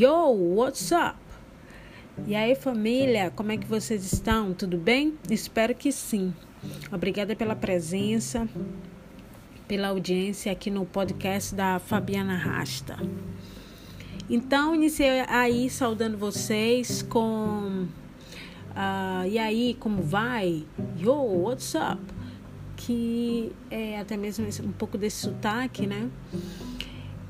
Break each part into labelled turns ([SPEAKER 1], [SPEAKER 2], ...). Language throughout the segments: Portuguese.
[SPEAKER 1] Yo, what's up? E aí, família, como é que vocês estão? Tudo bem? Espero que sim. Obrigada pela presença, pela audiência aqui no podcast da Fabiana Rasta. Então, iniciei aí saudando vocês com. Uh, e aí, como vai? Yo, what's up? Que é até mesmo um pouco desse sotaque, né?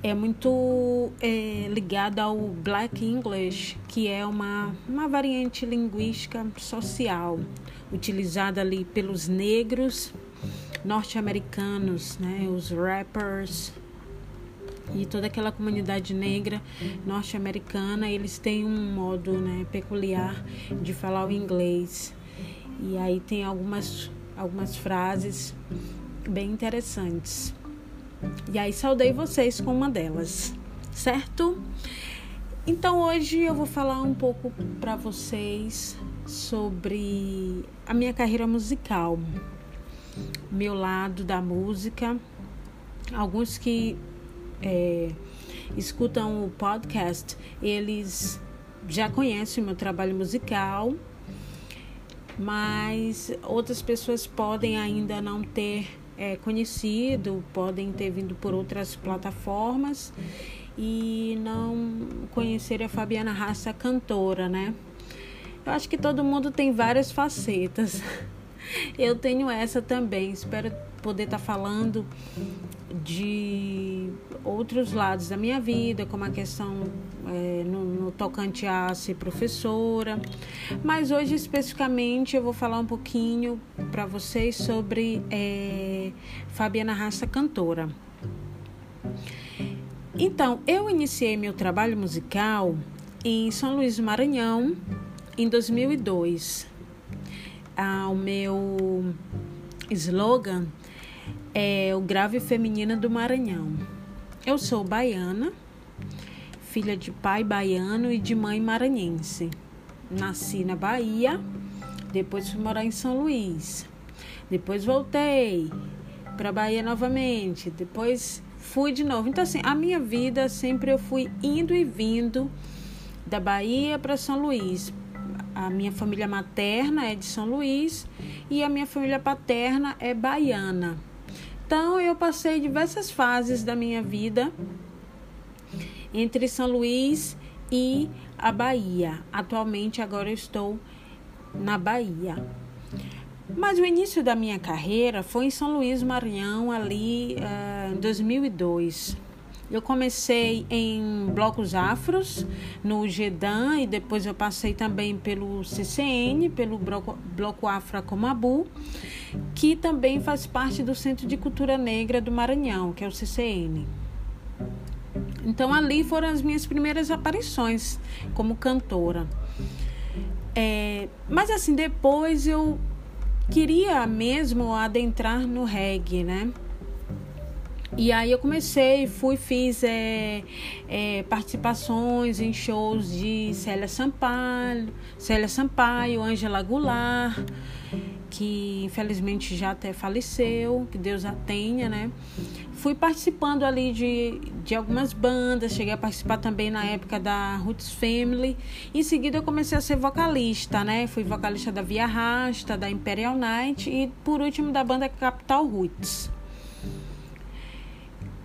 [SPEAKER 1] É muito é, ligada ao Black English, que é uma, uma variante linguística social utilizada ali pelos negros norte-americanos, né, os rappers e toda aquela comunidade negra norte-americana, eles têm um modo né, peculiar de falar o inglês. E aí tem algumas, algumas frases bem interessantes. E aí saudei vocês com uma delas, certo? Então hoje eu vou falar um pouco para vocês sobre a minha carreira musical, meu lado da música. Alguns que é, escutam o podcast, eles já conhecem o meu trabalho musical, mas outras pessoas podem ainda não ter é, conhecido, podem ter vindo por outras plataformas e não conhecer a Fabiana Raça cantora, né? Eu acho que todo mundo tem várias facetas. Eu tenho essa também. Espero poder estar tá falando de outros lados da minha vida, como a questão é, no, no, tocante a ser professora. Mas hoje, especificamente, eu vou falar um pouquinho para vocês sobre é, Fabiana Raça, cantora. Então, eu iniciei meu trabalho musical em São Luís do Maranhão em 2002. Ah, o meu slogan é o grave feminina do Maranhão. Eu sou baiana, filha de pai baiano e de mãe maranhense. Nasci na Bahia, depois fui morar em São Luís. Depois voltei para Bahia novamente, depois fui de novo. Então assim, a minha vida sempre eu fui indo e vindo da Bahia para São Luís. A minha família materna é de São Luís e a minha família paterna é baiana. Então eu passei diversas fases da minha vida entre São Luís e a Bahia. Atualmente agora eu estou na Bahia. Mas o início da minha carreira foi em São Luís Maranhão, ali uh, em 2002. Eu comecei em blocos afros, no GEDAN, e depois eu passei também pelo CCN, pelo Bloco, bloco Afro Comabu, que também faz parte do Centro de Cultura Negra do Maranhão, que é o CCN. Então ali foram as minhas primeiras aparições como cantora. É, mas assim, depois eu queria mesmo adentrar no reggae, né? E aí eu comecei, fui, fiz é, é, participações em shows de Célia Sampaio, Célia Sampaio, Ângela Goulart, que infelizmente já até faleceu, que Deus a tenha, né? Fui participando ali de, de algumas bandas, cheguei a participar também na época da Roots Family. Em seguida eu comecei a ser vocalista, né? Fui vocalista da Via Rasta, da Imperial Night e por último da banda Capital Roots.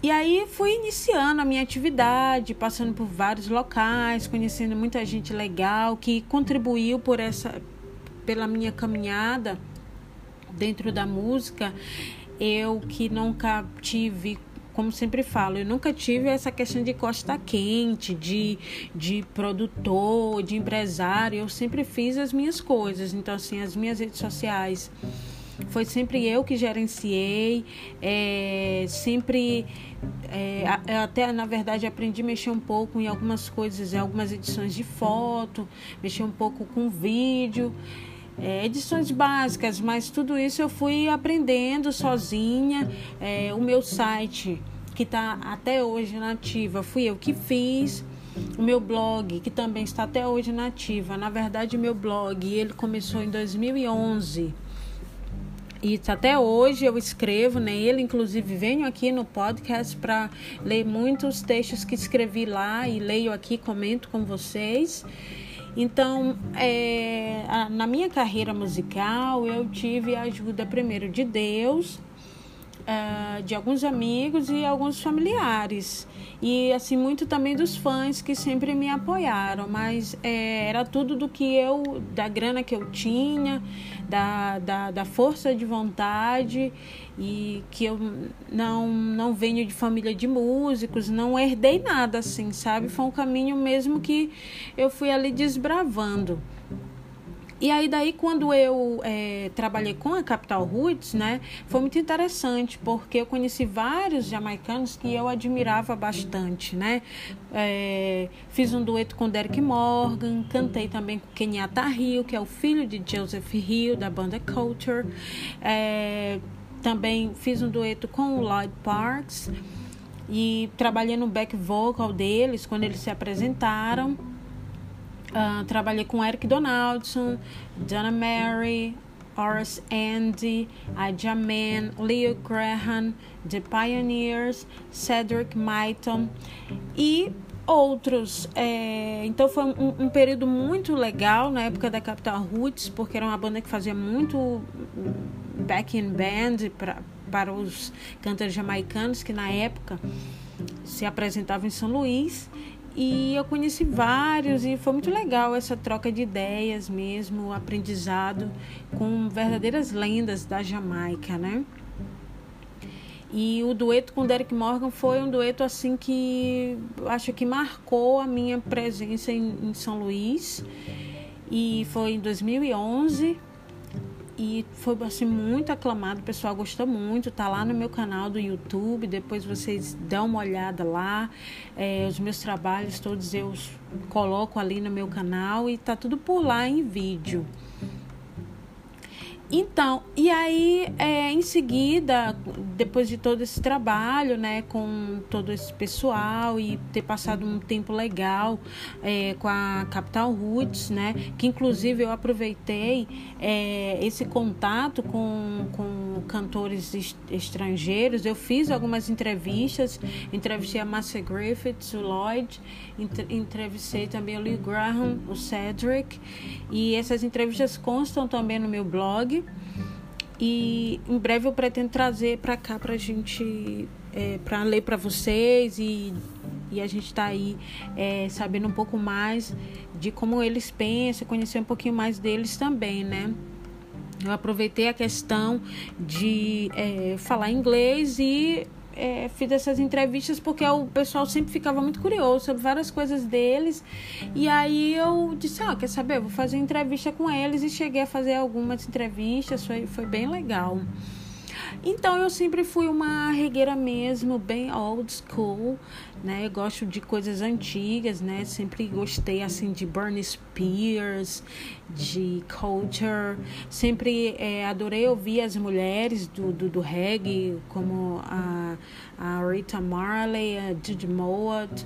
[SPEAKER 1] E aí fui iniciando a minha atividade, passando por vários locais, conhecendo muita gente legal que contribuiu por essa pela minha caminhada dentro da música. Eu que nunca tive como sempre falo, eu nunca tive essa questão de costa quente, de, de produtor, de empresário. Eu sempre fiz as minhas coisas. Então, assim, as minhas redes sociais foi sempre eu que gerenciei, é, sempre é, até na verdade aprendi a mexer um pouco em algumas coisas, em algumas edições de foto, mexer um pouco com vídeo. É, edições básicas, mas tudo isso eu fui aprendendo sozinha. É, o meu site, que está até hoje nativa, fui eu que fiz. O meu blog, que também está até hoje nativa. Na verdade, meu blog, ele começou em 2011 E até hoje eu escrevo nele, inclusive venho aqui no podcast para ler muitos textos que escrevi lá e leio aqui, comento com vocês. Então, é, a, na minha carreira musical, eu tive a ajuda primeiro de Deus, uh, de alguns amigos e alguns familiares. E assim muito também dos fãs que sempre me apoiaram. Mas é, era tudo do que eu da grana que eu tinha da, da, da força de vontade e que eu não não venho de família de músicos não herdei nada assim sabe foi um caminho mesmo que eu fui ali desbravando e aí daí quando eu é, trabalhei com a Capital Roots, né, foi muito interessante porque eu conheci vários jamaicanos que eu admirava bastante, né. É, fiz um dueto com Derek Morgan, cantei também com Kenyatta Hill, que é o filho de Joseph Hill da banda Culture. É, também fiz um dueto com o Lloyd Parks e trabalhei no back vocal deles quando eles se apresentaram. Uh, trabalhei com Eric Donaldson, Donna Mary, Horace Andy, Aja Man, Leo Graham, The Pioneers, Cedric Myton e outros. É, então foi um, um, período muito legal na época da Capital Roots, porque era uma banda que fazia muito backing band pra, para os cantores jamaicanos que na época se apresentavam em São Luís. E eu conheci vários e foi muito legal essa troca de ideias mesmo, aprendizado com verdadeiras lendas da Jamaica, né? E o dueto com Derek Morgan foi um dueto assim que acho que marcou a minha presença em, em São Luís. E foi em 2011 e foi assim muito aclamado, o pessoal gostou muito, tá lá no meu canal do YouTube, depois vocês dão uma olhada lá, é, os meus trabalhos todos eu coloco ali no meu canal. E tá tudo por lá em vídeo. Então, e aí, é, em seguida, depois de todo esse trabalho, né, com todo esse pessoal e ter passado um tempo legal é, com a Capital Roots, né, que inclusive eu aproveitei é, esse contato com, com cantores estrangeiros, eu fiz algumas entrevistas, entrevistei a Marcia Griffiths, o Lloyd, entrevistei também o Lee Graham, o Cedric, e essas entrevistas constam também no meu blog e em breve eu pretendo trazer para cá para a gente, é, para ler para vocês e, e a gente está aí é, sabendo um pouco mais de como eles pensam, conhecer um pouquinho mais deles também, né? Eu aproveitei a questão de é, falar inglês e é, fiz essas entrevistas porque o pessoal sempre ficava muito curioso sobre várias coisas deles. E aí eu disse, ah, quer saber? Eu vou fazer entrevista com eles e cheguei a fazer algumas entrevistas, foi, foi bem legal. Então eu sempre fui uma regueira mesmo, bem old school, né? Eu gosto de coisas antigas, né? Sempre gostei assim de Bernie Spears, de Culture. Sempre é, adorei ouvir as mulheres do, do, do reggae, como a, a Rita Marley, a Judy Mowat,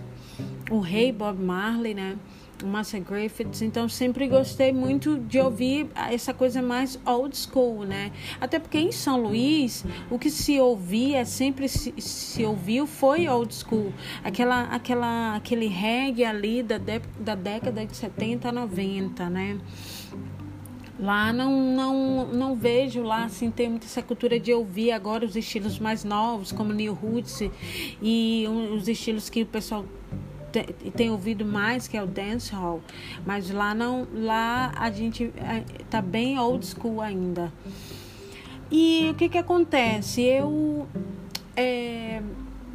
[SPEAKER 1] o rei Bob Marley, né? Marcia Griffiths, então sempre gostei muito de ouvir essa coisa mais old school, né? Até porque em São Luís, o que se ouvia, sempre se, se ouviu, foi old school. Aquela, aquela, aquele reggae ali da, de, da década de 70 a 90, né? Lá não, não, não vejo lá assim tem muita essa cultura de ouvir agora os estilos mais novos, como New Roots e os estilos que o pessoal tem ouvido mais que é o dance hall, mas lá não, lá a gente é, tá bem old school ainda. E o que que acontece? Eu é,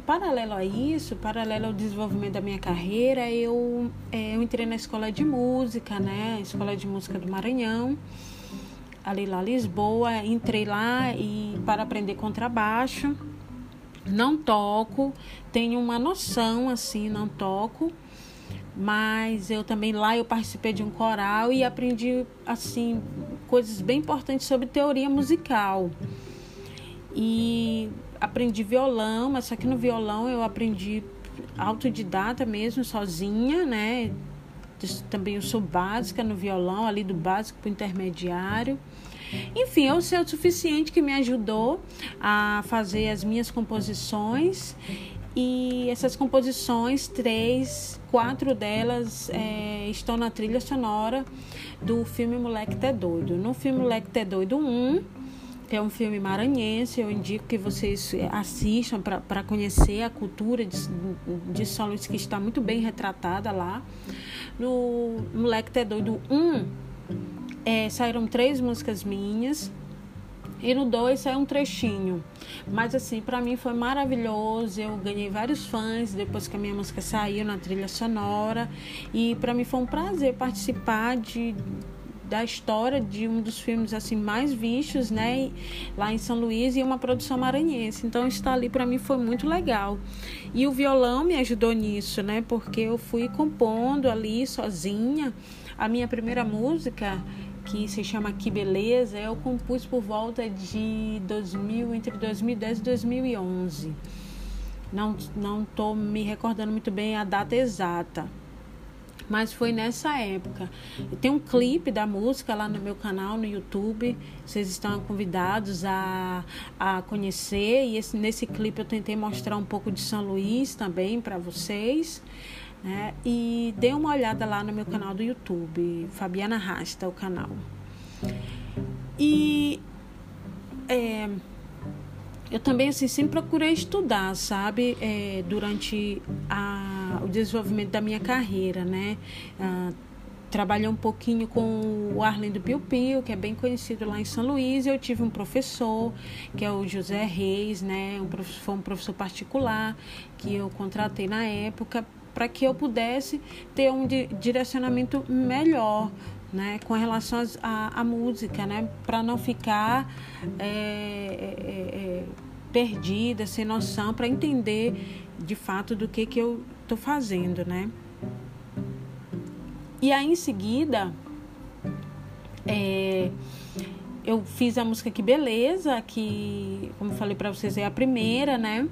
[SPEAKER 1] paralelo a isso, paralelo ao desenvolvimento da minha carreira, eu, é, eu entrei na escola de música, né? Escola de música do Maranhão, ali lá Lisboa, entrei lá e para aprender contrabaixo não toco, tenho uma noção assim, não toco, mas eu também lá eu participei de um coral e aprendi assim coisas bem importantes sobre teoria musical. E aprendi violão, mas só que no violão eu aprendi autodidata mesmo, sozinha, né? Também eu sou básica no violão, ali do básico para o intermediário. Enfim, eu sei o suficiente que me ajudou a fazer as minhas composições e essas composições, três, quatro delas é, estão na trilha sonora do filme Moleque Té Doido. No filme Moleque Té Doido 1, que é um filme maranhense, eu indico que vocês assistam para conhecer a cultura de, de São Luís, que está muito bem retratada lá. No Moleque Té Doido 1, é, saíram três músicas minhas. E no 2 é um trechinho. Mas assim, para mim foi maravilhoso. Eu ganhei vários fãs depois que a minha música saiu na trilha sonora. E para mim foi um prazer participar de da história de um dos filmes assim mais vistos, né, lá em São Luís e uma produção maranhense. Então estar ali para mim foi muito legal. E o violão me ajudou nisso, né, porque eu fui compondo ali sozinha a minha primeira música que se chama Que Beleza, eu compus por volta de 2000, entre 2010 e 2011. Não não estou me recordando muito bem a data exata, mas foi nessa época. Tem um clipe da música lá no meu canal no YouTube. Vocês estão convidados a, a conhecer. E esse, nesse clipe eu tentei mostrar um pouco de São Luís também para vocês. Né? E dê uma olhada lá no meu canal do YouTube, Fabiana Rasta, o canal. E é, eu também assim sempre procurei estudar, sabe, é, durante a, o desenvolvimento da minha carreira, né? Ah, trabalhei um pouquinho com o Arlindo Piu Piu, que é bem conhecido lá em São Luís. Eu tive um professor, que é o José Reis, né? Um professor, foi um professor particular que eu contratei na época para que eu pudesse ter um direcionamento melhor né, com relação à música, né, para não ficar é, é, é, perdida, sem noção, para entender de fato do que, que eu estou fazendo, né. E aí em seguida, é, eu fiz a música Que Beleza, que, como falei para vocês, é a primeira, né.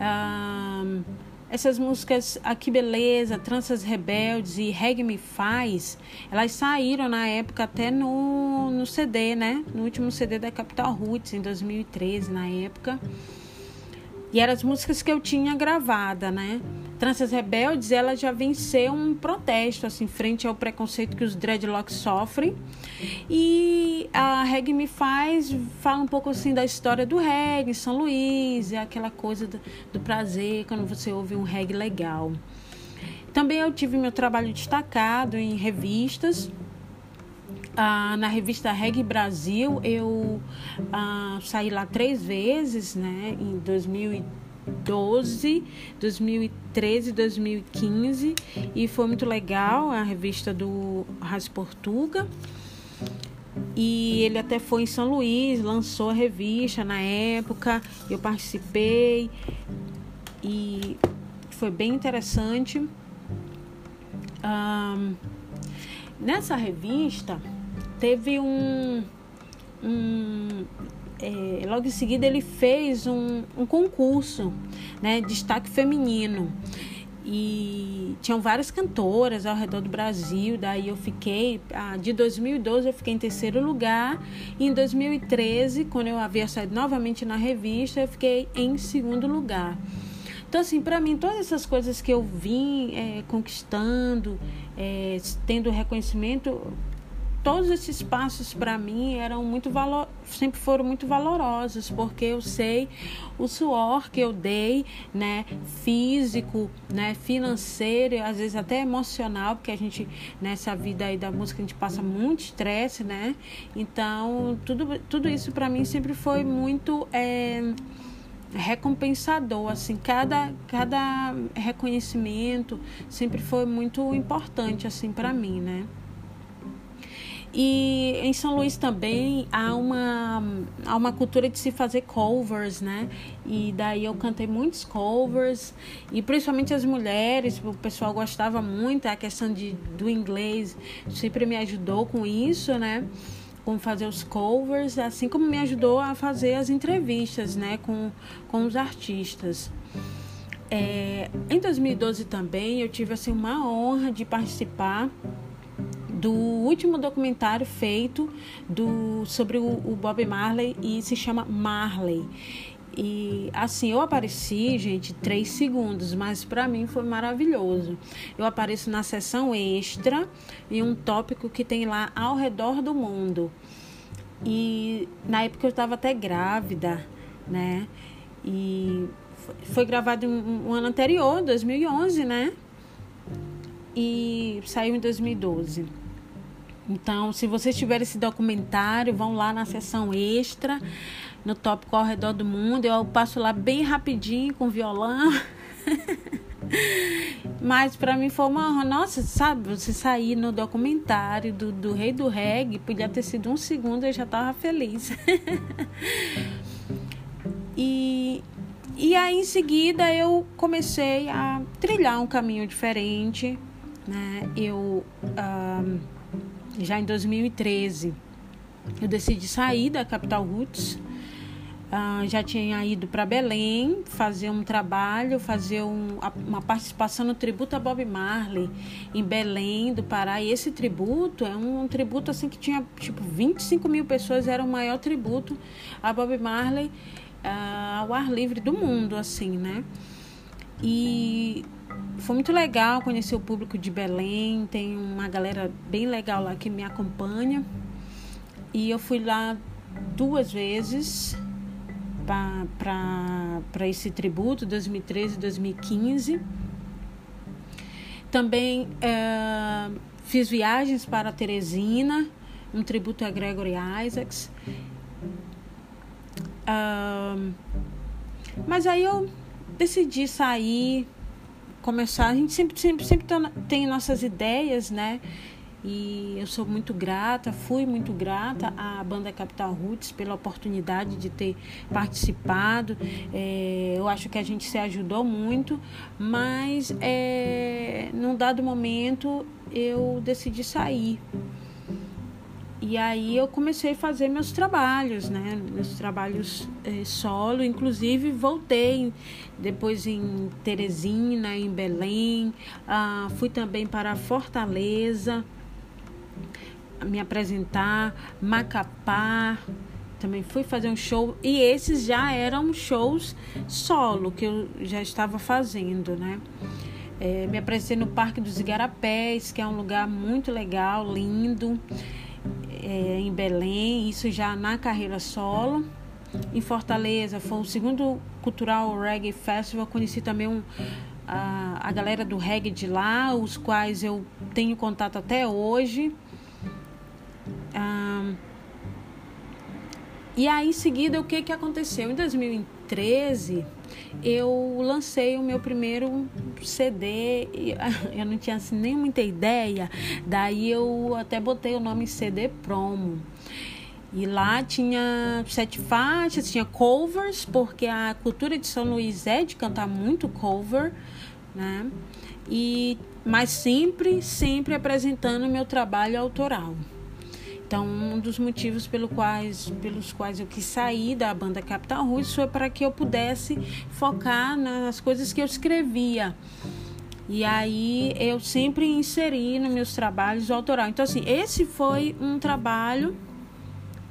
[SPEAKER 1] Ah, essas músicas Aqui Beleza, Tranças Rebeldes e Reggae Me Faz, elas saíram na época até no, no CD, né? No último CD da Capital Roots, em 2013, na época. E eram as músicas que eu tinha gravada, né? Tranças Rebeldes, ela já venceu um protesto, assim, frente ao preconceito que os dreadlocks sofrem. E a Reggae Me Faz fala um pouco, assim, da história do reggae, São Luís, é aquela coisa do, do prazer quando você ouve um reggae legal. Também eu tive meu trabalho destacado em revistas, ah, na revista Reg Brasil, eu ah, saí lá três vezes, né? Em 2012, 2013, 2015. E foi muito legal a revista do Ras Portuga. E ele até foi em São Luís, lançou a revista na época. Eu participei e foi bem interessante. Um, nessa revista teve um. um é, logo em seguida ele fez um, um concurso, né? Destaque feminino. E tinham várias cantoras ao redor do Brasil. Daí eu fiquei, de 2012 eu fiquei em terceiro lugar. E em 2013, quando eu havia saído novamente na revista, eu fiquei em segundo lugar. Então, assim, para mim, todas essas coisas que eu vim é, conquistando, é, tendo reconhecimento, todos esses passos para mim eram muito valor, sempre foram muito valorosos porque eu sei o suor que eu dei, né, físico, né, financeiro, às vezes até emocional, porque a gente nessa vida aí da música a gente passa muito estresse, né? Então tudo tudo isso para mim sempre foi muito é, recompensador assim cada cada reconhecimento sempre foi muito importante assim para mim né e em São Luís também há uma, há uma cultura de se fazer covers, né? E daí eu cantei muitos covers, e principalmente as mulheres, o pessoal gostava muito, a questão de, do inglês sempre me ajudou com isso, né? Com fazer os covers, assim como me ajudou a fazer as entrevistas, né? Com, com os artistas. É, em 2012 também eu tive assim uma honra de participar do último documentário feito do, sobre o, o Bob Marley e se chama Marley. E assim, eu apareci, gente, três segundos, mas para mim foi maravilhoso. Eu apareço na sessão extra e um tópico que tem lá ao redor do mundo. E na época eu estava até grávida, né? E foi gravado um, um ano anterior, 2011, né? E saiu em 2012. Então, se vocês tiverem esse documentário, vão lá na sessão extra, no tópico ao redor do mundo. Eu passo lá bem rapidinho com violão. Mas para mim foi uma. Nossa, sabe? Você sair no documentário do, do Rei do Reggae, podia ter sido um segundo, eu já tava feliz. e, e aí em seguida eu comecei a trilhar um caminho diferente. Né? Eu. Já em 2013 eu decidi sair da Capital Roots Uh, já tinha ido para Belém fazer um trabalho, fazer um, uma participação no tributo a Bob Marley em Belém do Pará. E esse tributo é um, um tributo assim que tinha tipo 25 mil pessoas, era o maior tributo a Bob Marley uh, ao ar livre do mundo, assim, né? E foi muito legal conhecer o público de Belém, tem uma galera bem legal lá que me acompanha. E eu fui lá duas vezes para esse tributo 2013 e 2015. Também é, fiz viagens para Teresina, um tributo a Gregory Isaacs. Mas aí eu decidi sair, começar. A gente sempre, sempre, sempre tem nossas ideias, né? E eu sou muito grata, fui muito grata à banda Capital Roots pela oportunidade de ter participado. É, eu acho que a gente se ajudou muito, mas é, num dado momento eu decidi sair. E aí eu comecei a fazer meus trabalhos, né? Meus trabalhos é, solo, inclusive voltei depois em Teresina, em Belém, ah, fui também para Fortaleza me apresentar, Macapá, também fui fazer um show. E esses já eram shows solo que eu já estava fazendo, né? É, me apresentei no Parque dos Igarapés, que é um lugar muito legal, lindo, é, em Belém, isso já na carreira solo. Em Fortaleza, foi o segundo Cultural Reggae Festival, conheci também um, a, a galera do reggae de lá, os quais eu tenho contato até hoje. Ah, e aí, em seguida, o que, que aconteceu? Em 2013, eu lancei o meu primeiro CD. Eu não tinha assim, nem muita ideia, daí eu até botei o nome CD Promo. E lá tinha sete faixas, tinha covers, porque a cultura de São Luís é de cantar muito cover, né? E, mas sempre, sempre apresentando meu trabalho autoral. Então, um dos motivos pelo quais, pelos quais eu quis sair da banda Capital Roots foi para que eu pudesse focar nas coisas que eu escrevia. E aí eu sempre inseri nos meus trabalhos autoral. Então, assim, esse foi um trabalho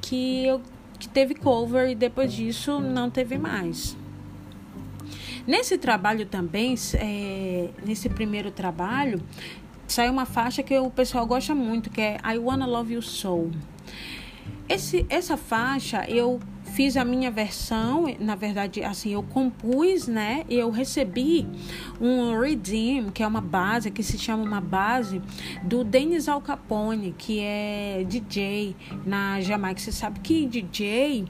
[SPEAKER 1] que eu que teve cover e depois disso não teve mais. Nesse trabalho também, é, nesse primeiro trabalho, saiu uma faixa que o pessoal gosta muito, que é I Wanna Love You Soul. Esse, essa faixa eu fiz a minha versão, na verdade, assim, eu compus, né? Eu recebi um Redeem, que é uma base, que se chama uma base do Dennis Al Capone, que é DJ na Jamaica. Você sabe que DJ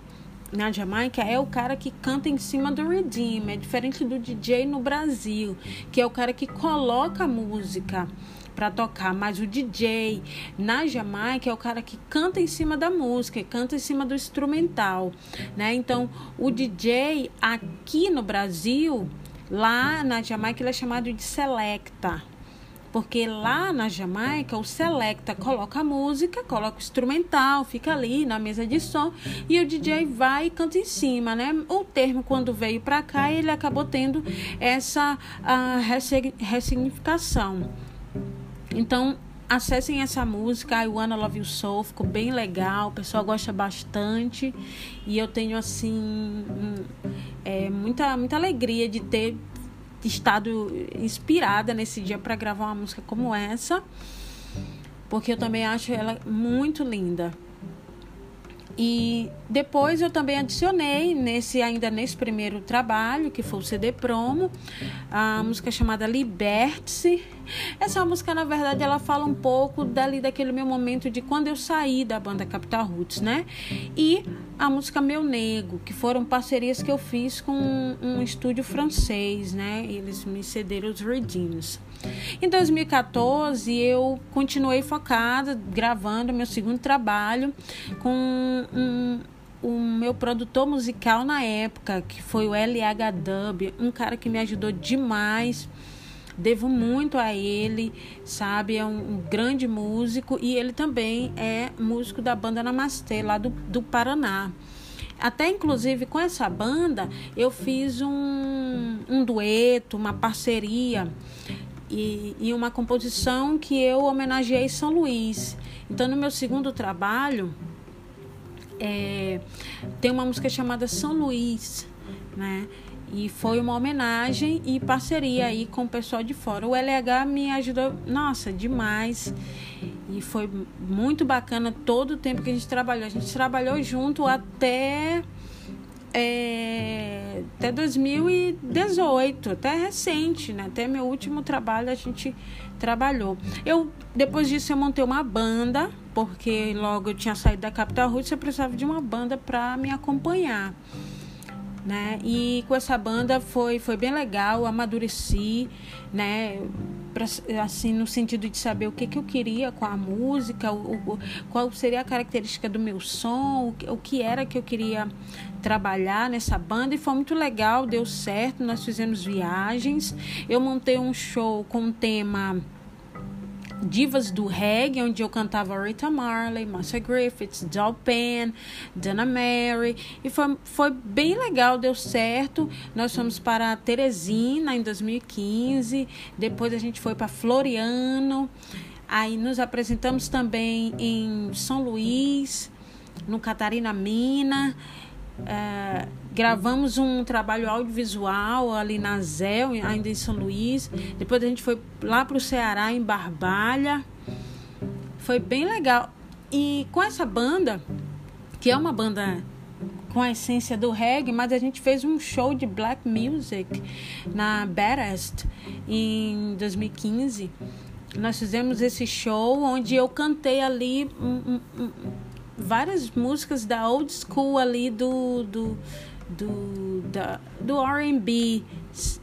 [SPEAKER 1] na Jamaica é o cara que canta em cima do Redeem, é diferente do DJ no Brasil, que é o cara que coloca a música para tocar, mas o DJ na Jamaica é o cara que canta em cima da música, canta em cima do instrumental, né? Então, o DJ aqui no Brasil, lá na Jamaica ele é chamado de selecta. Porque lá na Jamaica o selecta coloca a música, coloca o instrumental, fica ali na mesa de som e o DJ vai e canta em cima, né? O termo quando veio para cá ele acabou tendo essa uh, ressignificação. Então, acessem essa música, I Wanna Love You So, ficou bem legal, o pessoal gosta bastante e eu tenho assim é, muita, muita alegria de ter estado inspirada nesse dia para gravar uma música como essa, porque eu também acho ela muito linda. E depois eu também adicionei nesse ainda nesse primeiro trabalho, que foi o CD promo, a música chamada Liberte-se. Essa música, na verdade, ela fala um pouco dali daquele meu momento de quando eu saí da banda Capital Roots, né? E a música Meu Nego, que foram parcerias que eu fiz com um, estúdio francês, né? Eles me cederam os Redeems. Em 2014, eu continuei focada, gravando meu segundo trabalho com um, um meu produtor musical na época, que foi o LH Dub, um cara que me ajudou demais. Devo muito a ele, sabe? É um, um grande músico e ele também é músico da banda Namastê, lá do, do Paraná. Até inclusive com essa banda eu fiz um, um dueto, uma parceria e, e uma composição que eu homenageei São Luís. Então, no meu segundo trabalho, é, tem uma música chamada São Luís, né? E foi uma homenagem e parceria aí com o pessoal de fora. O LH me ajudou, nossa, demais. E foi muito bacana todo o tempo que a gente trabalhou. A gente trabalhou junto até é, até 2018, até recente, né? Até meu último trabalho a gente trabalhou. Eu depois disso eu montei uma banda, porque logo eu tinha saído da Capital Roots, eu precisava de uma banda para me acompanhar. Né? E com essa banda foi foi bem legal, amadureci, né? Pra, assim no sentido de saber o que, que eu queria com a música, o, o qual seria a característica do meu som, o, o que era que eu queria trabalhar nessa banda e foi muito legal, deu certo, nós fizemos viagens. Eu montei um show com o tema divas do reggae, onde eu cantava Rita Marley, Marcia Griffiths, Doll Penn, Dana Mary, e foi, foi bem legal, deu certo. Nós fomos para Teresina em 2015, depois a gente foi para Floriano, aí nos apresentamos também em São Luís, no Catarina Mina. É, gravamos um trabalho audiovisual ali na Zéu, ainda em São Luís. Depois a gente foi lá para o Ceará, em Barbalha. Foi bem legal. E com essa banda, que é uma banda com a essência do reggae, mas a gente fez um show de black music na Baddest em 2015. Nós fizemos esse show onde eu cantei ali um, um, várias músicas da old school ali do, do, do, da, do R&B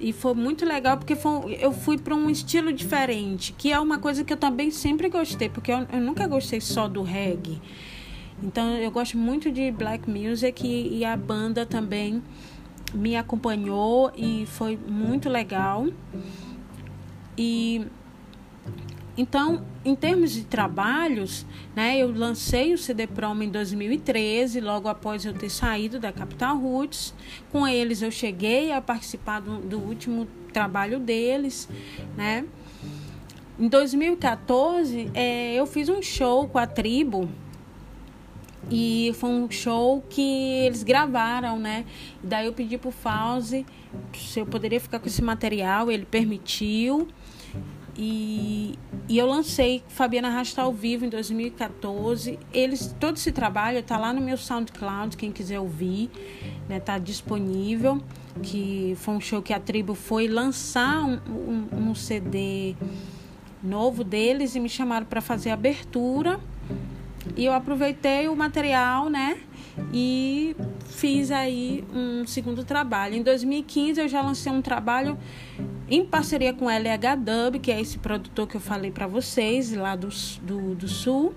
[SPEAKER 1] e foi muito legal porque foi, eu fui para um estilo diferente que é uma coisa que eu também sempre gostei porque eu, eu nunca gostei só do reggae. Então eu gosto muito de black music e, e a banda também me acompanhou e foi muito legal. E então, em termos de trabalhos, né, eu lancei o CD Promo em 2013, logo após eu ter saído da Capital Roots. Com eles eu cheguei a participar do, do último trabalho deles, né? Em 2014, é, eu fiz um show com a tribo e foi um show que eles gravaram, né? daí eu pedi pro Fauzi se eu poderia ficar com esse material, ele permitiu. E, e eu lancei Fabiana Rasta ao vivo em 2014. Eles, todo esse trabalho está lá no meu SoundCloud, quem quiser ouvir, né, tá disponível. Que foi um show que a tribo foi lançar um, um, um CD novo deles e me chamaram para fazer a abertura. E eu aproveitei o material, né? E fiz aí um segundo trabalho. Em 2015 eu já lancei um trabalho em parceria com LH Dub, que é esse produtor que eu falei para vocês, lá do, do, do Sul.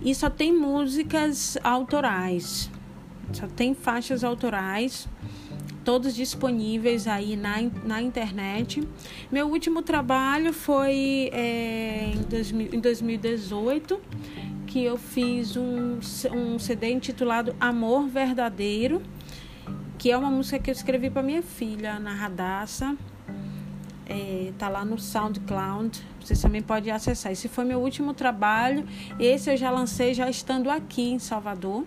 [SPEAKER 1] E só tem músicas autorais, só tem faixas autorais, todos disponíveis aí na, na internet. Meu último trabalho foi é, em, 2000, em 2018, que eu fiz um, um CD intitulado Amor Verdadeiro, que é uma música que eu escrevi para minha filha, na Radassa é, tá lá no SoundCloud. Vocês também podem acessar. Esse foi meu último trabalho. Esse eu já lancei já estando aqui em Salvador.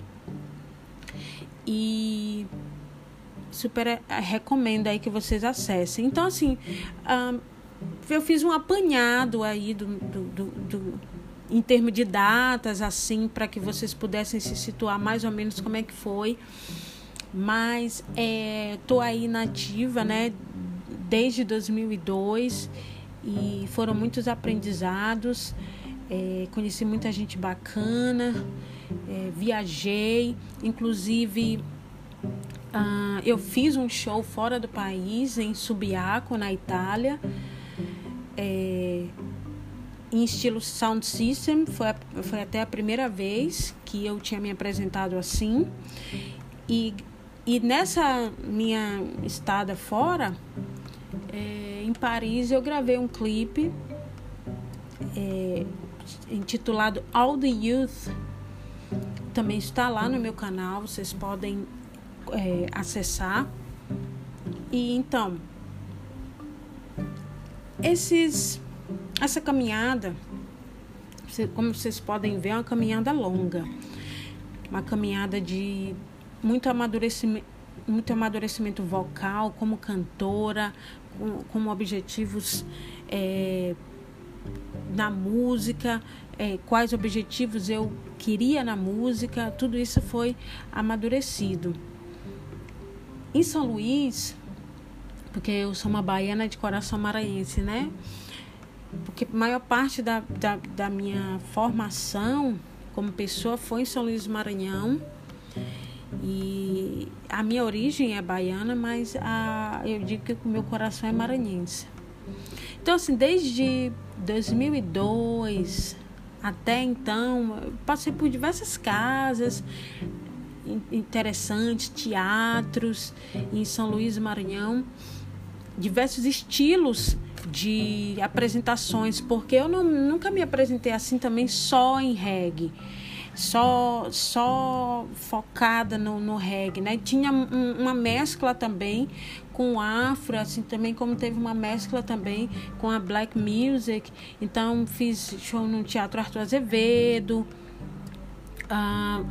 [SPEAKER 1] E super é, recomendo aí que vocês acessem. Então, assim, um, eu fiz um apanhado aí do, do, do, do em termos de datas, assim, para que vocês pudessem se situar mais ou menos como é que foi. Mas é, tô aí nativa, né, desde 2002 e foram muitos aprendizados. É, conheci muita gente bacana, é, viajei, inclusive uh, eu fiz um show fora do país, em Subiaco, na Itália, é, em estilo sound system, foi, foi até a primeira vez que eu tinha me apresentado assim. E, e nessa minha estada fora, é, em Paris, eu gravei um clipe é, intitulado All the Youth. Também está lá no meu canal, vocês podem é, acessar. E então, esses, essa caminhada, como vocês podem ver, é uma caminhada longa, uma caminhada de muito amadurecimento, muito amadurecimento vocal como cantora, como objetivos é, na música, é, quais objetivos eu queria na música, tudo isso foi amadurecido. Em São Luís, porque eu sou uma baiana de coração maranhense, né? Porque a maior parte da, da, da minha formação como pessoa foi em São Luís do Maranhão. E a minha origem é baiana, mas a, eu digo que o meu coração é maranhense. Então, assim, desde 2002 até então, passei por diversas casas interessantes, teatros em São Luís do Maranhão, diversos estilos de apresentações, porque eu não, nunca me apresentei assim também só em reggae só só focada no, no reggae, né? Tinha um, uma mescla também com afro, assim também como teve uma mescla também com a black music. Então fiz show no Teatro Arthur Azevedo. Ah,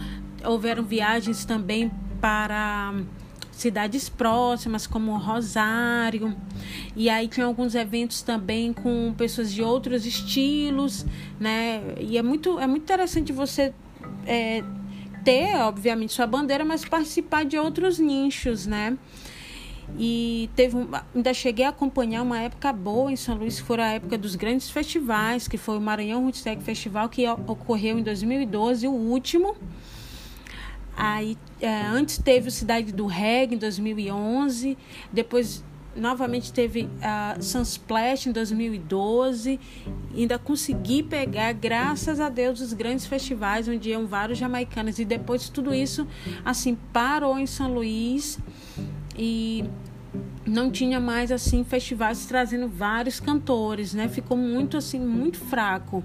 [SPEAKER 1] houveram viagens também para cidades próximas como Rosário e aí tinha alguns eventos também com pessoas de outros estilos né e é muito é muito interessante você é, ter, obviamente, sua bandeira, mas participar de outros nichos, né? E teve ainda cheguei a acompanhar uma época boa em São Luís, que foi a época dos grandes festivais, que foi o Maranhão Woodstock Festival, que ocorreu em 2012, o último. Aí, é, antes teve o Cidade do Reggae em 2011, depois novamente teve a Sunsplash em 2012. Ainda consegui pegar, graças a Deus, os grandes festivais onde iam vários jamaicanos. E depois tudo isso, assim, parou em São Luís e não tinha mais, assim, festivais trazendo vários cantores, né? Ficou muito, assim, muito fraco.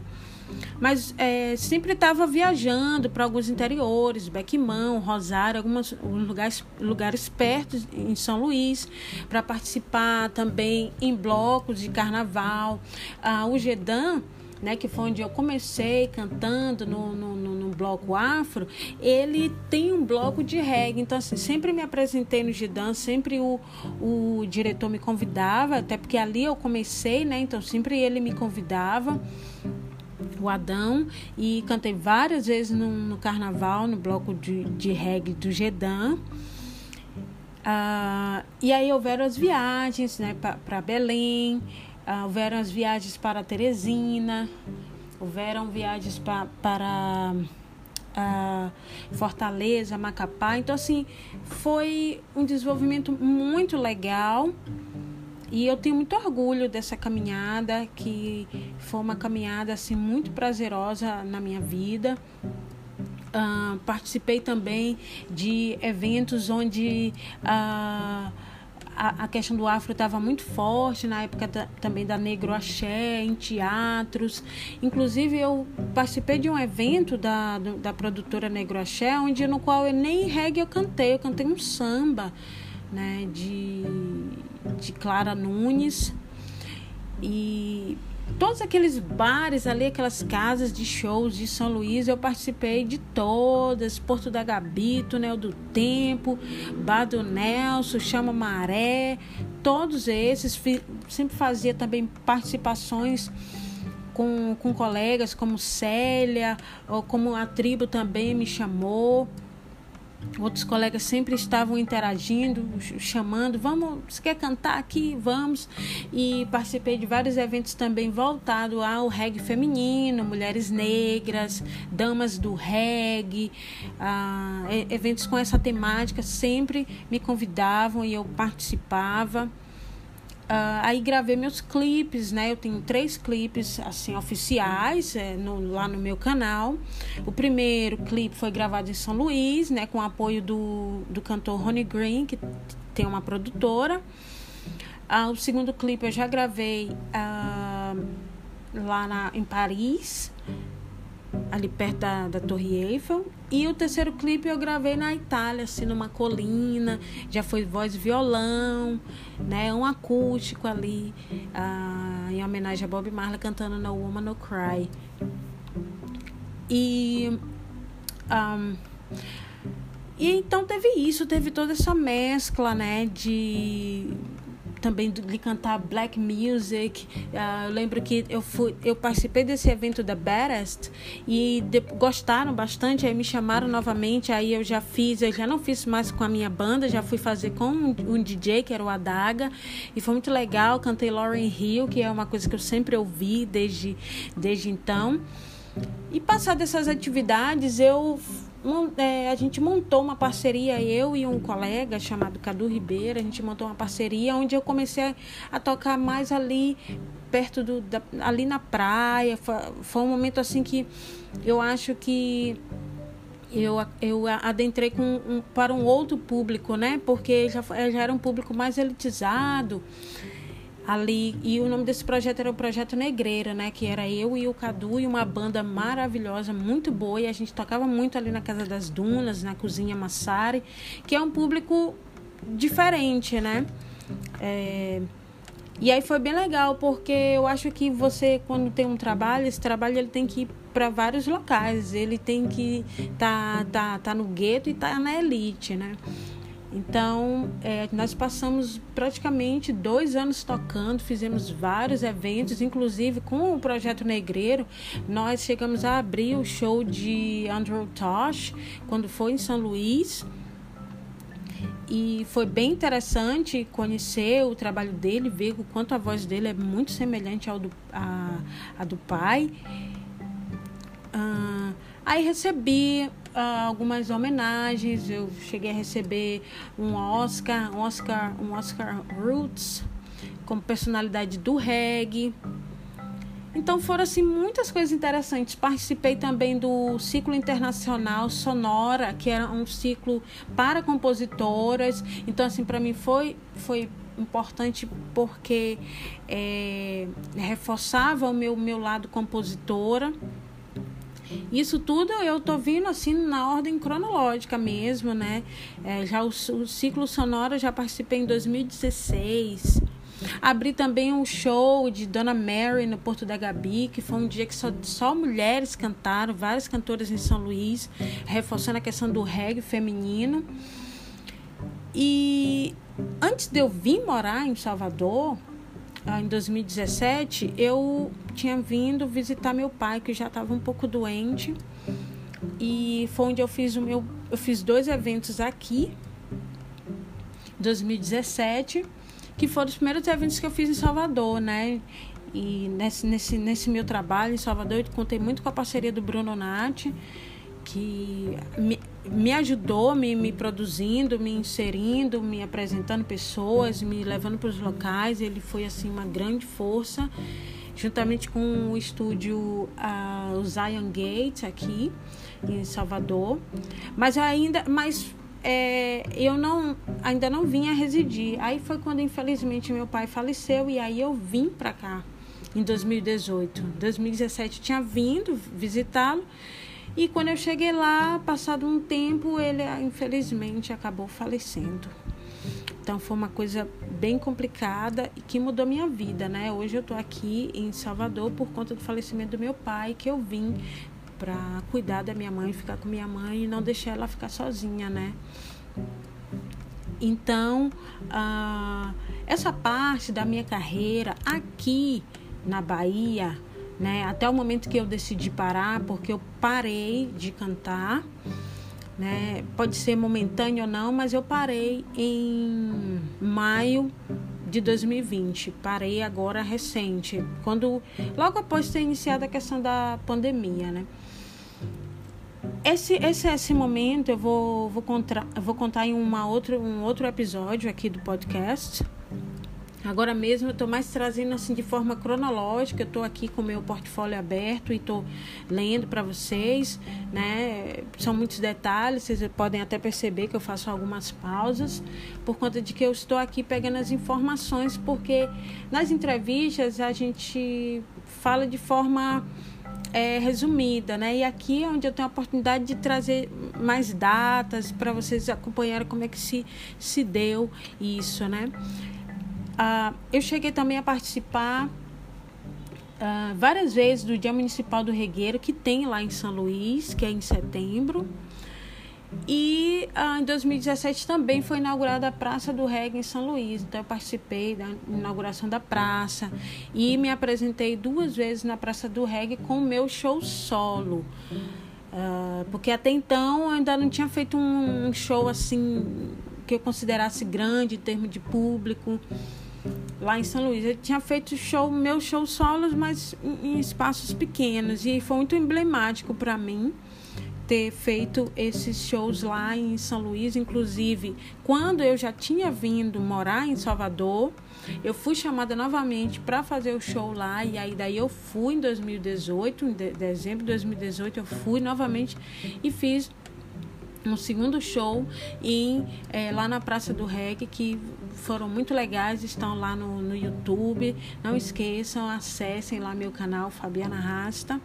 [SPEAKER 1] Mas é, sempre estava viajando para alguns interiores, Bequimão, Rosário, alguns lugares, lugares perto em São Luís, para participar também em blocos de carnaval. Ah, o Gedan né, que foi onde eu comecei cantando no, no, no, no, bloco afro, ele tem um bloco de reggae. Então, assim, sempre me apresentei no Gidan, sempre o, o diretor me convidava, até porque ali eu comecei, né? Então, sempre ele me convidava o Adão e cantei várias vezes no, no carnaval, no bloco de, de reggae do Gedan. Ah, e aí houveram as viagens né, para Belém, ah, houveram as viagens para Teresina, houveram viagens pra, para ah, Fortaleza, Macapá. Então, assim, foi um desenvolvimento muito legal. E eu tenho muito orgulho dessa caminhada, que foi uma caminhada assim muito prazerosa na minha vida. Uh, participei também de eventos onde uh, a, a, questão do afro estava muito forte, na época também da Negro Axé, em teatros. Inclusive, eu participei de um evento da, da produtora Negro Axé, onde, no qual eu nem reggae eu cantei, eu cantei um samba né, de, de Clara Nunes. E todos aqueles bares ali, aquelas casas de shows de São Luís, eu participei de todas, Porto da Gabi, Túnel do Tempo, Bar do Nelson, Chama Maré, todos esses, sempre fazia também participações com, com colegas como Célia, ou como a tribo também me chamou. Outros colegas sempre estavam interagindo, chamando, vamos, você quer cantar aqui? Vamos. E participei de vários eventos também voltados ao reggae feminino, mulheres negras, damas do reggae, ah, eventos com essa temática sempre me convidavam e eu participava. Uh, aí gravei meus clipes, né? Eu tenho três clipes assim oficiais é, no, lá no meu canal. O primeiro clipe foi gravado em São Luís, né? Com o apoio do, do cantor Ronnie Green, que tem uma produtora. Uh, o segundo clipe eu já gravei uh, lá na, em Paris, ali perto da, da Torre Eiffel. E o terceiro clipe eu gravei na Itália, assim, numa colina, já foi voz e violão, né? Um acústico ali, ah, em homenagem a Bob Marley cantando No Woman No Cry. E. Um, e então teve isso, teve toda essa mescla, né, de também de cantar black music. Uh, eu lembro que eu fui, eu participei desse evento da Baddest e de, gostaram bastante. Aí me chamaram novamente. Aí eu já fiz, eu já não fiz mais com a minha banda, já fui fazer com um, um DJ que era o Adaga e foi muito legal. Cantei Lauren Hill, que é uma coisa que eu sempre ouvi desde desde então. E passar dessas atividades, eu é, a gente montou uma parceria, eu e um colega chamado Cadu Ribeiro, a gente montou uma parceria onde eu comecei a tocar mais ali perto do da, ali na praia. Foi, foi um momento assim que eu acho que eu, eu adentrei com um, para um outro público, né? Porque já, já era um público mais elitizado ali. E o nome desse projeto era o Projeto Negreira, né? Que era eu e o Cadu e uma banda maravilhosa, muito boa. E a gente tocava muito ali na Casa das Dunas, na Cozinha Massari, que é um público diferente, né? É... E aí foi bem legal, porque eu acho que você, quando tem um trabalho, esse trabalho ele tem que ir para vários locais. Ele tem que tá, tá, tá no gueto e tá na elite, né? Então, é, nós passamos praticamente dois anos tocando, fizemos vários eventos, inclusive com o Projeto Negreiro, nós chegamos a abrir o show de Andrew Tosh, quando foi em São Luís. E foi bem interessante conhecer o trabalho dele, ver o quanto a voz dele é muito semelhante ao do, a, a do pai. Uh, aí recebi uh, algumas homenagens. Eu cheguei a receber um Oscar, um Oscar, um Oscar Roots como personalidade do reggae. Então foram assim muitas coisas interessantes. Participei também do ciclo internacional Sonora, que era um ciclo para compositoras. Então assim para mim foi foi importante porque é, reforçava o meu meu lado compositora. Isso tudo eu tô vindo assim na ordem cronológica mesmo, né? É, já o, o ciclo sonoro já participei em 2016. Abri também um show de Dona Mary no Porto da Gabi, que foi um dia que só, só mulheres cantaram, várias cantoras em São Luís, reforçando a questão do reggae feminino. E antes de eu vir morar em Salvador, em 2017, eu tinha vindo visitar meu pai, que já estava um pouco doente. E foi onde eu fiz o meu. Eu fiz dois eventos aqui, 2017, que foram os primeiros eventos que eu fiz em Salvador, né? E nesse, nesse, nesse meu trabalho em Salvador, eu contei muito com a parceria do Bruno Nati que me, me ajudou me, me produzindo, me inserindo, me apresentando pessoas, me levando para os locais. Ele foi assim uma grande força, juntamente com o estúdio uh, Zion Gate aqui em Salvador. Mas ainda, mas é, eu não ainda não vinha residir. Aí foi quando infelizmente meu pai faleceu e aí eu vim para cá em 2018. 2017 tinha vindo visitá-lo e quando eu cheguei lá, passado um tempo, ele infelizmente acabou falecendo. Então foi uma coisa bem complicada e que mudou minha vida, né? Hoje eu estou aqui em Salvador por conta do falecimento do meu pai, que eu vim para cuidar da minha mãe, ficar com minha mãe e não deixar ela ficar sozinha, né? Então, uh, essa parte da minha carreira aqui na Bahia, né, até o momento que eu decidi parar, porque eu parei de cantar, né, pode ser momentâneo ou não, mas eu parei em maio de 2020. Parei agora recente, quando logo após ter iniciado a questão da pandemia, né? Esse, esse, esse momento eu vou, vou, contra, vou contar em uma outro, um outro episódio aqui do podcast. Agora mesmo eu estou mais trazendo assim de forma cronológica. Eu estou aqui com meu portfólio aberto e estou lendo para vocês, né? São muitos detalhes, vocês podem até perceber que eu faço algumas pausas por conta de que eu estou aqui pegando as informações, porque nas entrevistas a gente fala de forma é, resumida, né? E aqui é onde eu tenho a oportunidade de trazer mais datas para vocês acompanharem como é que se, se deu isso, né? Ah, eu cheguei também a participar ah, várias vezes do Dia Municipal do Regueiro, que tem lá em São Luís, que é em setembro. E ah, em 2017 também foi inaugurada a Praça do Reggae em São Luís. Então eu participei da inauguração da praça e me apresentei duas vezes na Praça do Reggae com o meu show solo. Uh, porque até então eu ainda não tinha feito um, show assim que eu considerasse grande em termos de público lá em São Luís. Eu tinha feito show, meus shows solos, mas em, espaços pequenos. E foi muito emblemático para mim ter feito esses shows lá em São Luís, inclusive quando eu já tinha vindo morar em Salvador, eu fui chamada novamente para fazer o show lá. E aí daí eu fui em 2018, em dezembro de 2018 eu fui novamente e fiz um segundo show em, é, lá na Praça do Reggae, que foram muito legais, estão lá no, no YouTube. Não esqueçam, acessem lá meu canal Fabiana Rasta.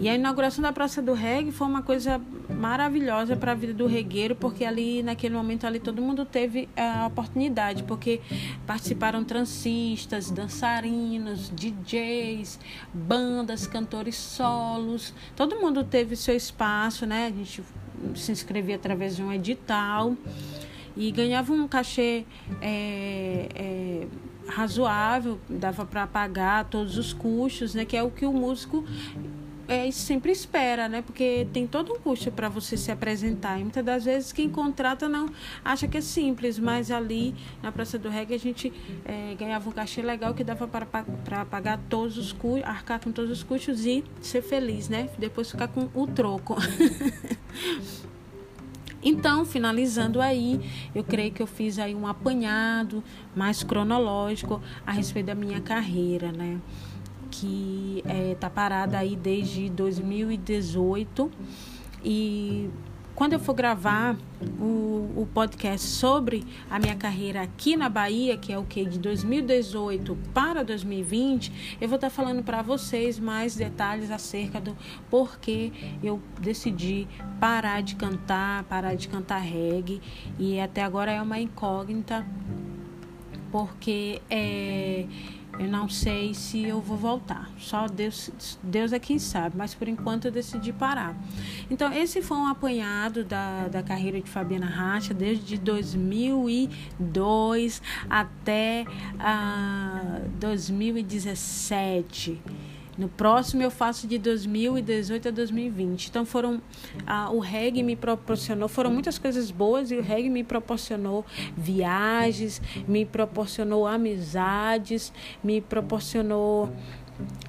[SPEAKER 1] E a inauguração da Praça do Reggae foi uma coisa maravilhosa para a vida do regueiro, porque ali, naquele momento, ali todo mundo teve a oportunidade, porque participaram transistas, dançarinos, DJs, bandas, cantores solos, todo mundo teve seu espaço, né? A gente se inscrevia através de um edital e ganhava um cachê é, é, razoável, dava para pagar todos os custos, né? Que é o que o músico é, sempre espera, né? Porque tem todo um custo para você se apresentar. E muitas das vezes quem contrata não acha que é simples, mas ali na Praça do Reggae a gente é, ganhava um cachê legal que dava para pagar todos os custos, arcar com todos os custos e ser feliz, né? Depois ficar com o troco. Então, finalizando aí, eu creio que eu fiz aí um apanhado mais cronológico a respeito da minha carreira, né? que está é, tá parada aí desde 2018 e quando eu for gravar o, o, podcast sobre a minha carreira aqui na Bahia, que é o que de 2018 para 2020, eu vou estar falando para vocês mais detalhes acerca do porquê eu decidi parar de cantar, parar de cantar reggae. E até agora é uma incógnita porque é eu não sei se eu vou voltar. Só Deus, Deus é quem sabe, mas por enquanto eu decidi parar. Então, esse foi um apanhado da, da carreira de Fabiana Racha, desde 2002 até uh, 2017. No próximo eu faço de 2018 a 2020. Então foram ah, o reggae me proporcionou, foram muitas coisas boas e o reggae me proporcionou viagens, me proporcionou amizades, me proporcionou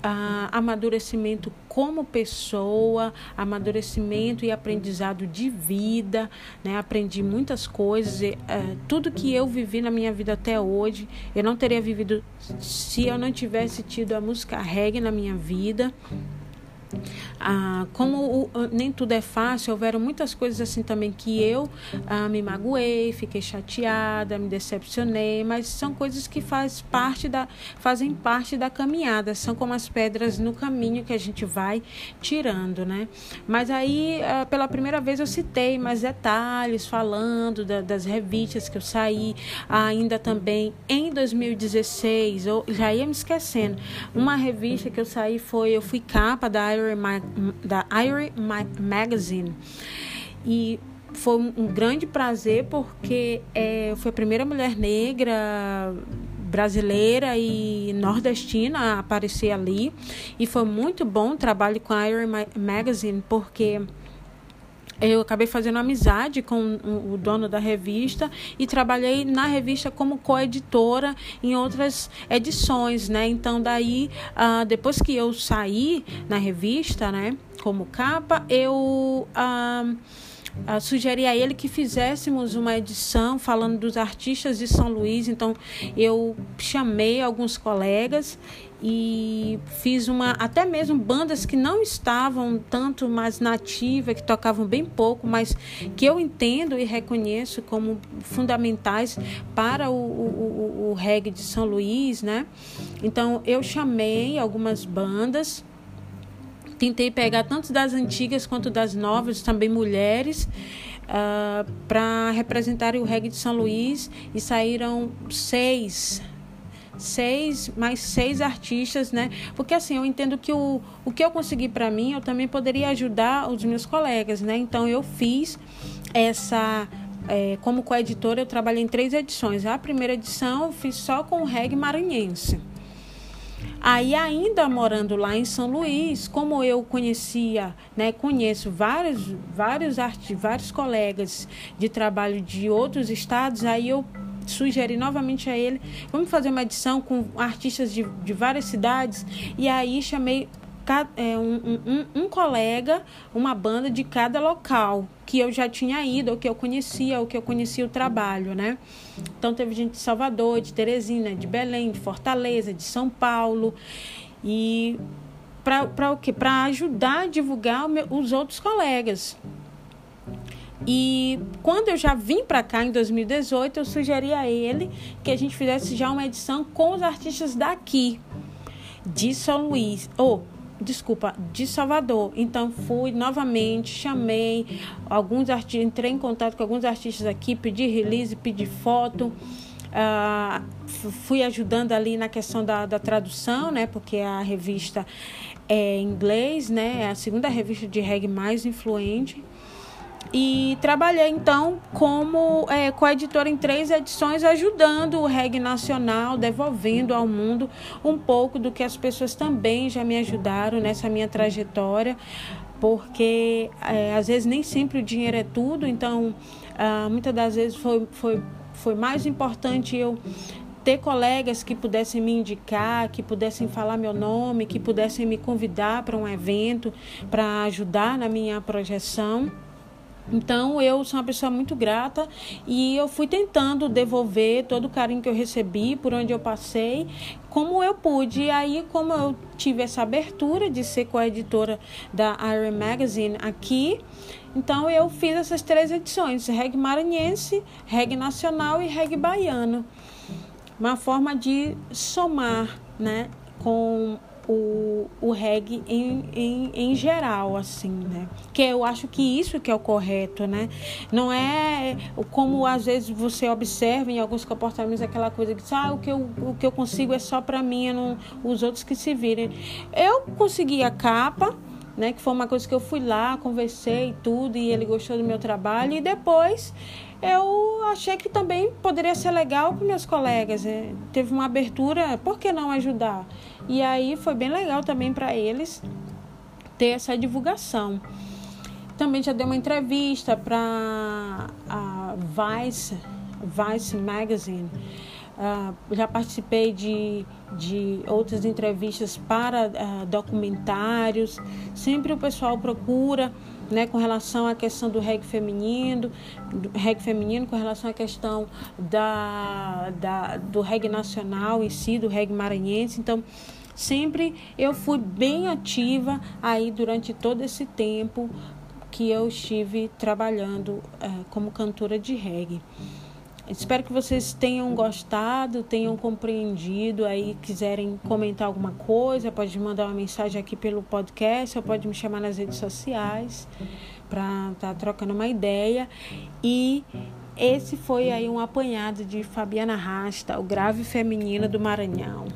[SPEAKER 1] ah, amadurecimento como pessoa, amadurecimento e aprendizado de vida, né? Aprendi muitas coisas, e, eh, tudo que eu vivi na minha vida até hoje, eu não teria vivido se eu não tivesse tido a música reggae na minha vida. Ah, como o, nem tudo é fácil, houveram muitas coisas assim também que eu ah, me magoei, fiquei chateada, me decepcionei, mas são coisas que faz parte da, fazem parte da caminhada, são como as pedras no caminho que a gente vai tirando, né? Mas aí, ah, pela primeira vez, eu citei mais detalhes, falando da, das revistas que eu saí, ainda também em 2016, eu já ia me esquecendo, uma revista que eu saí foi, eu fui capa da Da Irie Magazine. E foi um grande prazer porque é, foi a primeira mulher negra brasileira e nordestina a aparecer ali. E foi muito bom o trabalho com a Irie Magazine porque eu acabei fazendo amizade com o dono da revista e trabalhei na revista como coeditora em outras edições, né? Então daí, uh, depois que eu saí na revista, né, como capa, eu uh, Uh, sugeri a ele que fizéssemos uma edição falando dos artistas de São Luís. Então, eu chamei alguns colegas e fiz uma até mesmo bandas que não estavam tanto mais nativas, que tocavam bem pouco, mas que eu entendo e reconheço como fundamentais para o, o, o, o reggae de São Luís, né? Então eu chamei algumas bandas tentei pegar tanto das antigas quanto das novas, também mulheres, uh, para representar o reggae de São Luís e saíram seis seis, mais seis artistas, né? Porque assim, eu entendo que o, o que eu consegui para mim, eu também poderia ajudar os meus colegas, né? Então eu fiz essa é, como coeditora, eu trabalhei em três edições. A primeira edição eu fiz só com o reggae maranhense. Aí, ainda morando lá em São Luís, como eu conhecia, né, conheço vários, vários artistas, vários colegas de trabalho de outros estados, aí eu sugeri novamente a ele, vamos fazer uma edição com artistas de, de várias cidades, e aí chamei é, um, um, um, colega, uma banda de cada local que eu já tinha ido, ou que eu conhecia, ou que eu conhecia o trabalho, né? Então teve gente de Salvador, de Teresina, de Belém, de Fortaleza, de São Paulo e para o quê? Para ajudar a divulgar os outros colegas. E quando eu já vim para cá em 2018, eu sugeri a ele que a gente fizesse já uma edição com os artistas daqui, de São Luís, ou desculpa, de Salvador. Então fui novamente, chamei alguns artistas, entrei em contato com alguns artistas aqui, pedi release, pedi foto. Uh, fui ajudando ali na questão da, da tradução, né? Porque a revista é em inglês, né? É a segunda revista de reggae mais influente e trabalhei então como é, coeditora em três edições, ajudando o reggae nacional, devolvendo ao mundo um pouco do que as pessoas também já me ajudaram nessa minha trajetória, porque é, às vezes nem sempre o dinheiro é tudo, então ah, muitas das vezes foi, foi, foi mais importante eu ter colegas que pudessem me indicar, que pudessem falar meu nome, que pudessem me convidar para um evento, para ajudar na minha projeção. Então eu sou uma pessoa muito grata e eu fui tentando devolver todo o carinho que eu recebi por onde eu passei, como eu pude. E aí, como eu tive essa abertura de ser coeditora da Iron Magazine aqui, então eu fiz essas três edições: reggae maranhense, reggae nacional e reggae baiano. Uma forma de somar, né, com o, o reggae em, em, em geral, assim, né? Que eu acho que isso que é o correto, né? Não é como às vezes você observa em alguns comportamentos aquela coisa que ah, o que eu, o que eu consigo é só para mim, não, os outros que se virem. Eu consegui a capa, né? Que foi uma coisa que eu fui lá, conversei e tudo, e ele gostou do meu trabalho, e depois eu achei que também poderia ser legal com meus colegas. Né? Teve uma abertura, por que não ajudar? E aí foi bem legal também para eles ter essa divulgação. Também já dei uma entrevista para a Vice, Vice Magazine. Uh, já participei de, de outras entrevistas para uh, documentários. Sempre o pessoal procura né, com relação à questão do reggae feminino, do reggae feminino, com relação à questão da, da, do reggae nacional em si, do reggae maranhense. Então, sempre eu fui bem ativa aí durante todo esse tempo que eu estive trabalhando uh, como cantora de reggae. Espero que vocês tenham gostado, tenham compreendido. Aí, quiserem comentar alguma coisa, pode mandar uma mensagem aqui pelo podcast ou pode me chamar nas redes sociais para estar tá trocando uma ideia. E esse foi aí um apanhado de Fabiana Rasta, o grave feminino do Maranhão.